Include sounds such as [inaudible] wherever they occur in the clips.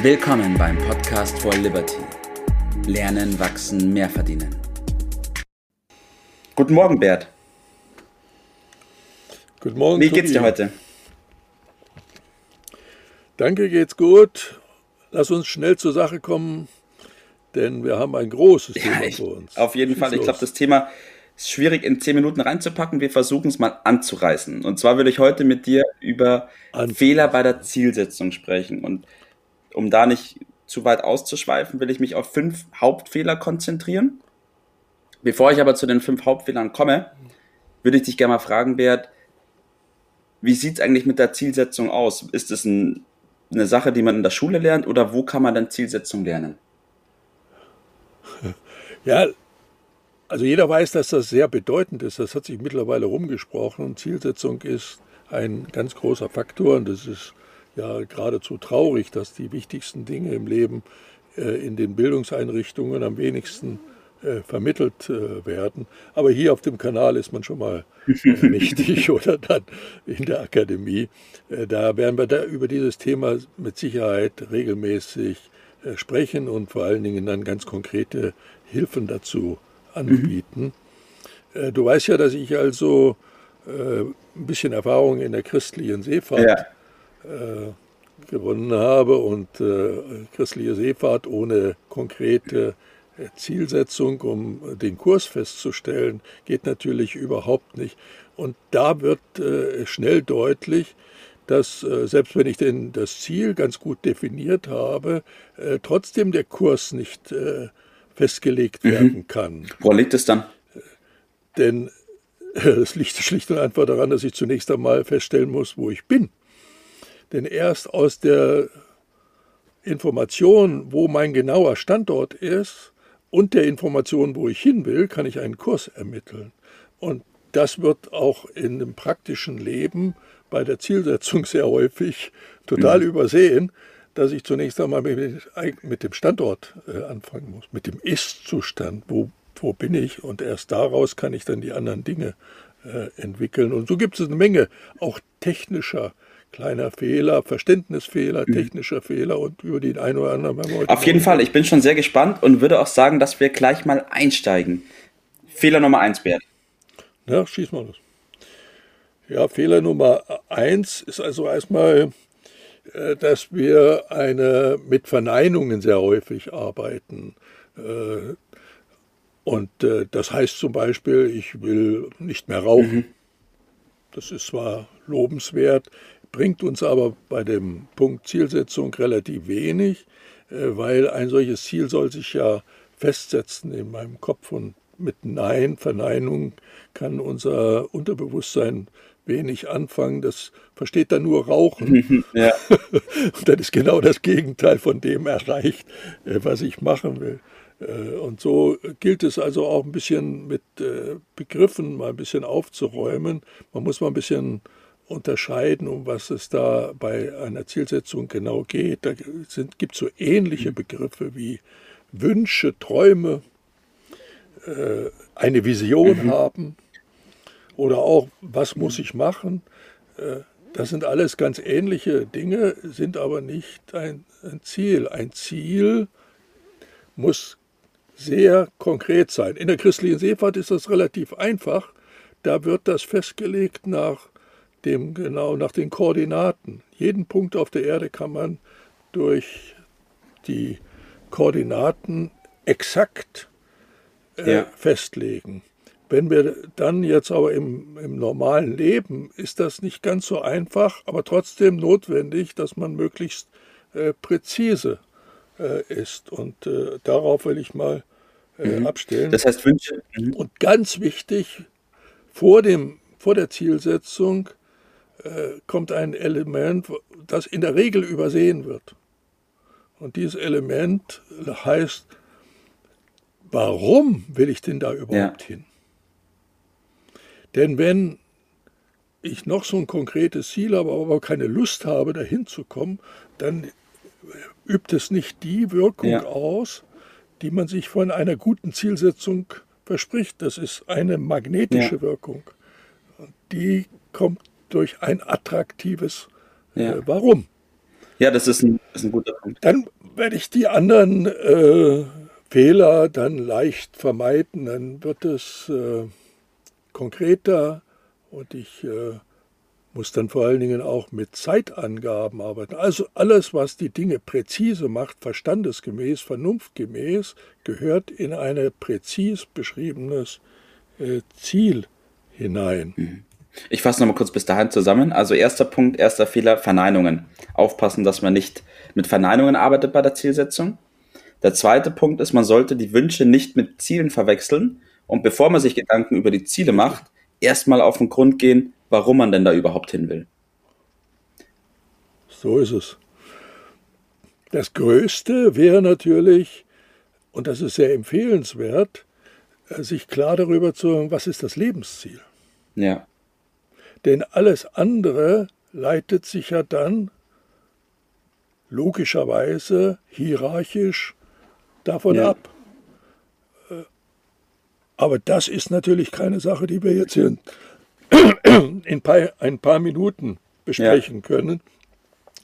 Willkommen beim Podcast for Liberty. Lernen, wachsen, mehr verdienen. Guten Morgen, Bert. Guten Morgen. Wie geht's dir heute? Danke, geht's gut. Lass uns schnell zur Sache kommen, denn wir haben ein großes Ja, Thema ich, vor uns. auf jeden Fall. Ich glaube, das Thema ist schwierig in zehn Minuten reinzupacken. Wir versuchen es mal anzureißen. Und zwar würde ich heute mit dir über Anzureißen. Fehler bei der Zielsetzung sprechen. Und um da nicht zu weit auszuschweifen, will ich mich auf fünf Hauptfehler konzentrieren. Bevor ich aber zu den fünf Hauptfehlern komme, würde ich dich gerne mal fragen, Bert, wie sieht es eigentlich mit der Zielsetzung aus? Ist es ein, eine Sache, die man in der Schule lernt oder wo kann man denn Zielsetzung lernen? [laughs] Ja, also jeder weiß, dass das sehr bedeutend ist. Das hat sich mittlerweile rumgesprochen. Zielsetzung ist ein ganz großer Faktor. Und es ist ja geradezu traurig, dass die wichtigsten Dinge im Leben äh, in den Bildungseinrichtungen am wenigsten äh, vermittelt äh, werden. Aber hier auf dem Kanal ist man schon mal [laughs] richtig oder dann in der Akademie. Da werden wir da über dieses Thema mit Sicherheit regelmäßig sprechen und vor allen Dingen dann ganz konkrete Hilfen dazu anbieten. Äh, Du weißt ja, dass ich also ein bisschen Erfahrung in der christlichen Seefahrt Ja. Gewonnen habe und äh, christliche Seefahrt ohne konkrete äh, Zielsetzung, um äh, den Kurs festzustellen, geht natürlich überhaupt nicht. Und da wird äh, schnell deutlich, dass äh, selbst wenn ich denn das Ziel ganz gut definiert habe, äh, trotzdem der Kurs nicht äh, festgelegt werden kann. Woran liegt es dann? Denn äh, [laughs] es liegt schlicht und einfach daran, dass ich zunächst einmal feststellen muss, wo ich bin. Denn erst aus der Information, wo mein genauer Standort ist und der Information, wo ich hin will, kann ich einen Kurs ermitteln. Und das wird auch in dem praktischen Leben bei der Zielsetzung [laughs] sehr häufig total übersehen, dass ich zunächst einmal mit, mit dem Standort äh, anfangen muss, mit dem Ist-Zustand, wo, wo bin ich und erst daraus kann ich dann die anderen Dinge äh, entwickeln. Und so gibt es eine Menge auch technischer kleiner Fehler, Verständnisfehler, technischer Fehler und über den einen oder anderen wir heute Auf jeden Fall, ich bin schon sehr gespannt und würde auch sagen, dass wir gleich mal einsteigen. Fehler Nummer eins, Bert. Ja, schieß mal los. Ja, Fehler Nummer eins ist also erstmal, äh, dass wir eine, mit Verneinungen sehr häufig arbeiten. Äh, Und äh, das heißt zum Beispiel, ich will nicht mehr rauchen. Das ist zwar lobenswert, bringt uns aber bei dem Punkt Zielsetzung relativ wenig, äh, weil ein solches Ziel soll sich ja festsetzen in meinem Kopf und mit Nein, Verneinung kann unser Unterbewusstsein wenig anfangen. Das versteht dann nur Rauchen. [laughs] Ja. [laughs] Und dann ist genau das Gegenteil von dem erreicht, äh, was ich machen will. Äh, Und so gilt es also auch ein bisschen mit Begriffen mal ein bisschen aufzuräumen. Man muss mal ein bisschen unterscheiden, um was es da bei einer Zielsetzung genau geht. Da gibt es so ähnliche Begriffe wie Wünsche, Träume, äh, eine Vision haben oder auch, was muss ich machen. Äh, Das sind alles ganz ähnliche Dinge, sind aber nicht ein, ein Ziel. Ein Ziel muss sehr konkret sein. In der christlichen Seefahrt ist das relativ einfach. Da wird das festgelegt nach dem genau nach den Koordinaten. Jeden Punkt auf der Erde kann man durch die Koordinaten exakt äh, Ja. festlegen. Wenn wir dann jetzt aber im, im normalen Leben, ist das nicht ganz so einfach, aber trotzdem notwendig, dass man möglichst äh, präzise äh, ist. Und äh, darauf will ich mal äh, abstellen. Das heißt, Wünsche. Mhm. Und ganz wichtig, vor, dem, vor der Zielsetzung äh, kommt ein Element, das in der Regel übersehen wird. Und dieses Element heißt, warum will ich denn da überhaupt hin? Denn wenn ich noch so ein konkretes Ziel habe, aber keine Lust habe, dahin zu kommen, dann übt es nicht die Wirkung Ja. aus, die man sich von einer guten Zielsetzung verspricht. Das ist eine magnetische Ja. Wirkung. Und die kommt durch ein attraktives Ja. äh, Warum. Ja, das ist ein, das ist ein guter Punkt. Dann werde ich die anderen äh, Fehler dann leicht vermeiden. Dann wird es äh, konkreter und ich äh, muss dann vor allen Dingen auch mit Zeitangaben arbeiten. Also alles, was die Dinge präzise macht, verstandesgemäß, vernunftgemäß, gehört in ein präzis beschriebenes äh, Ziel hinein. Mhm. Ich fasse nochmal kurz bis dahin zusammen. Also erster Punkt, erster Fehler, Verneinungen. Aufpassen, dass man nicht mit Verneinungen arbeitet bei der Zielsetzung. Der zweite Punkt ist, man sollte die Wünsche nicht mit Zielen verwechseln und bevor man sich Gedanken über die Ziele macht, erstmal auf den Grund gehen, warum man denn da überhaupt hin will. So ist es. Das Größte wäre natürlich, und das ist sehr empfehlenswert, äh, sich klar darüber zu was ist das Lebensziel. Ja. Denn alles andere leitet sich ja dann logischerweise hierarchisch davon ja. ab. Äh, aber das ist natürlich keine Sache, die wir jetzt in, in ein paar Minuten besprechen ja. können.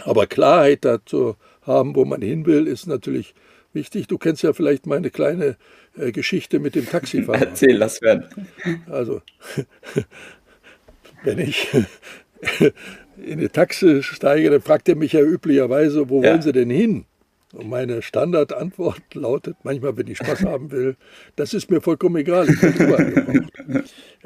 Aber Klarheit dazu haben, wo man hin will, ist natürlich wichtig. Du kennst ja vielleicht meine kleine äh, Geschichte mit dem Taxifahrer. [laughs] Erzähl, lass werden. Also, wenn ich [laughs] in eine Taxi steige, dann fragt er mich ja üblicherweise, wo ja. wollen Sie denn hin? Und meine Standardantwort lautet manchmal, wenn ich Spaß [laughs] haben will, das ist mir vollkommen egal, ich bin überall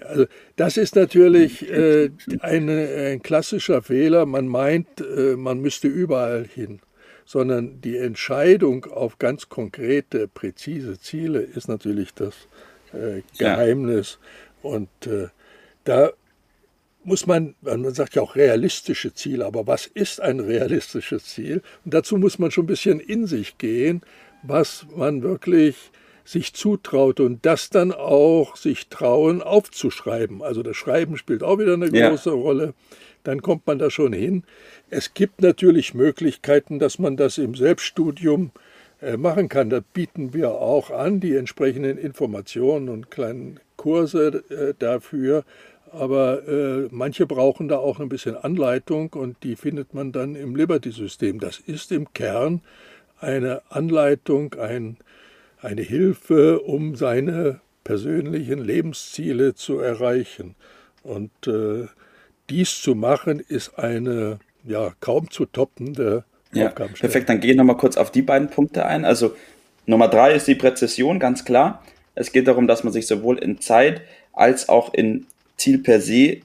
Also das ist natürlich äh, eine, ein klassischer Fehler. Man meint, äh, man müsste überall hin, sondern die Entscheidung auf ganz konkrete, präzise Ziele ist natürlich das äh, Geheimnis. Ja. Und äh, da muss man, man sagt ja auch realistische Ziele, aber was ist ein realistisches Ziel? Und dazu muss man schon ein bisschen in sich gehen, was man wirklich sich zutraut und das dann auch sich trauen aufzuschreiben. Also das Schreiben spielt auch wieder eine große ja. Rolle. Dann kommt man da schon hin. Es gibt natürlich Möglichkeiten, dass man das im Selbststudium äh, machen kann. Da bieten wir auch an, die entsprechenden Informationen und kleinen Kurse äh, dafür. Aber äh, manche brauchen da auch ein bisschen Anleitung und die findet man dann im Liberty-System. Das ist im Kern eine Anleitung, ein, eine Hilfe, um seine persönlichen Lebensziele zu erreichen. Und äh, dies zu machen, ist eine ja, kaum zu toppende ja, Perfekt, dann gehe ich nochmal kurz auf die beiden Punkte ein. Also Nummer drei ist die Präzision, ganz klar. Es geht darum, dass man sich sowohl in Zeit als auch in Ziel per se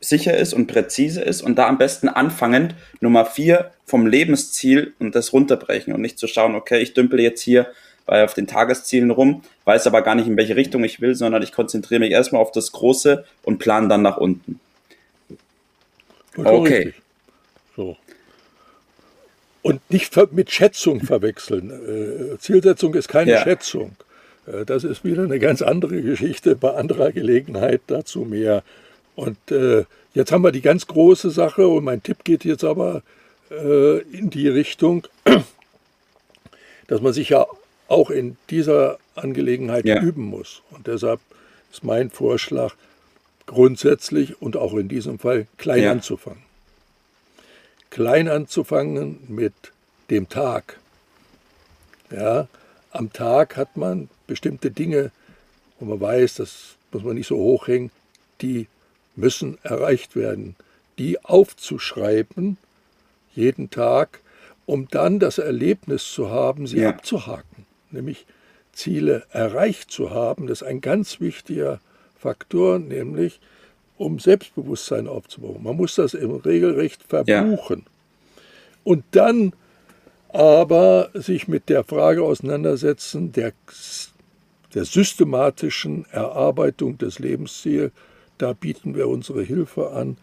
sicher ist und präzise ist und da am besten anfangend Nummer vier vom Lebensziel und das runterbrechen und nicht zu schauen, okay, ich dümpel jetzt hier bei auf den Tageszielen rum, weiß aber gar nicht, in welche Richtung ich will, sondern ich konzentriere mich erstmal auf das Große und plane dann nach unten. Okay. So. Und nicht mit Schätzung verwechseln. Äh, Zielsetzung ist keine ja. Schätzung. Äh, das ist wieder eine ganz andere Geschichte, bei anderer Gelegenheit dazu mehr. Und äh, jetzt haben wir die ganz große Sache und mein Tipp geht jetzt aber äh, in die Richtung, [clears throat] dass man sich ja auch in dieser Angelegenheit ja. üben muss. Und deshalb ist mein Vorschlag grundsätzlich und auch in diesem Fall klein ja. anzufangen. Klein anzufangen mit dem Tag. Ja, am Tag hat man bestimmte Dinge, wo man weiß, das muss man nicht so hochhängen, die müssen erreicht werden. Die aufzuschreiben, jeden Tag, um dann das Erlebnis zu haben, sie ja. abzuhaken. Nämlich Ziele erreicht zu haben, das ist ein ganz wichtiger Faktor, nämlich um Selbstbewusstsein aufzubauen. Man muss das im Regelrecht verbuchen. Ja. Und dann aber sich mit der Frage auseinandersetzen, der, der systematischen Erarbeitung des Lebensziels, da bieten wir unsere Hilfe an.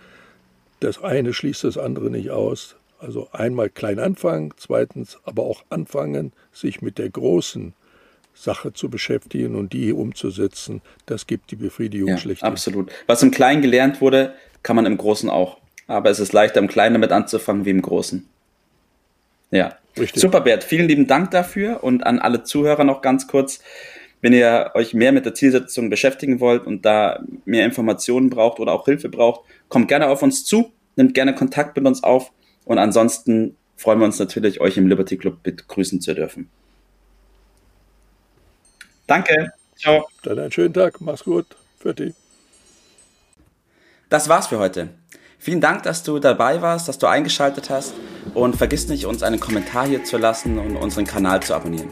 Das eine schließt das andere nicht aus. Also einmal klein anfangen, zweitens aber auch anfangen, sich mit der großen Sache zu beschäftigen und die umzusetzen. Das gibt die Befriedigung ja, schlecht. Absolut. Was im Kleinen gelernt wurde, kann man im Großen auch. Aber es ist leichter, im Kleinen damit anzufangen wie im Großen. Ja. Richtig. Super, Bert. Vielen lieben Dank dafür und an alle Zuhörer noch ganz kurz. Wenn ihr euch mehr mit der Zielsetzung beschäftigen wollt und da mehr Informationen braucht oder auch Hilfe braucht, kommt gerne auf uns zu, nimmt gerne Kontakt mit uns auf und ansonsten freuen wir uns natürlich, euch im Liberty Club begrüßen zu dürfen. Danke. Ciao. Dann einen schönen Tag. Mach's gut. Für dich. Das war's für heute. Vielen Dank, dass du dabei warst, dass du eingeschaltet hast und vergiss nicht, uns einen Kommentar hier zu lassen und unseren Kanal zu abonnieren.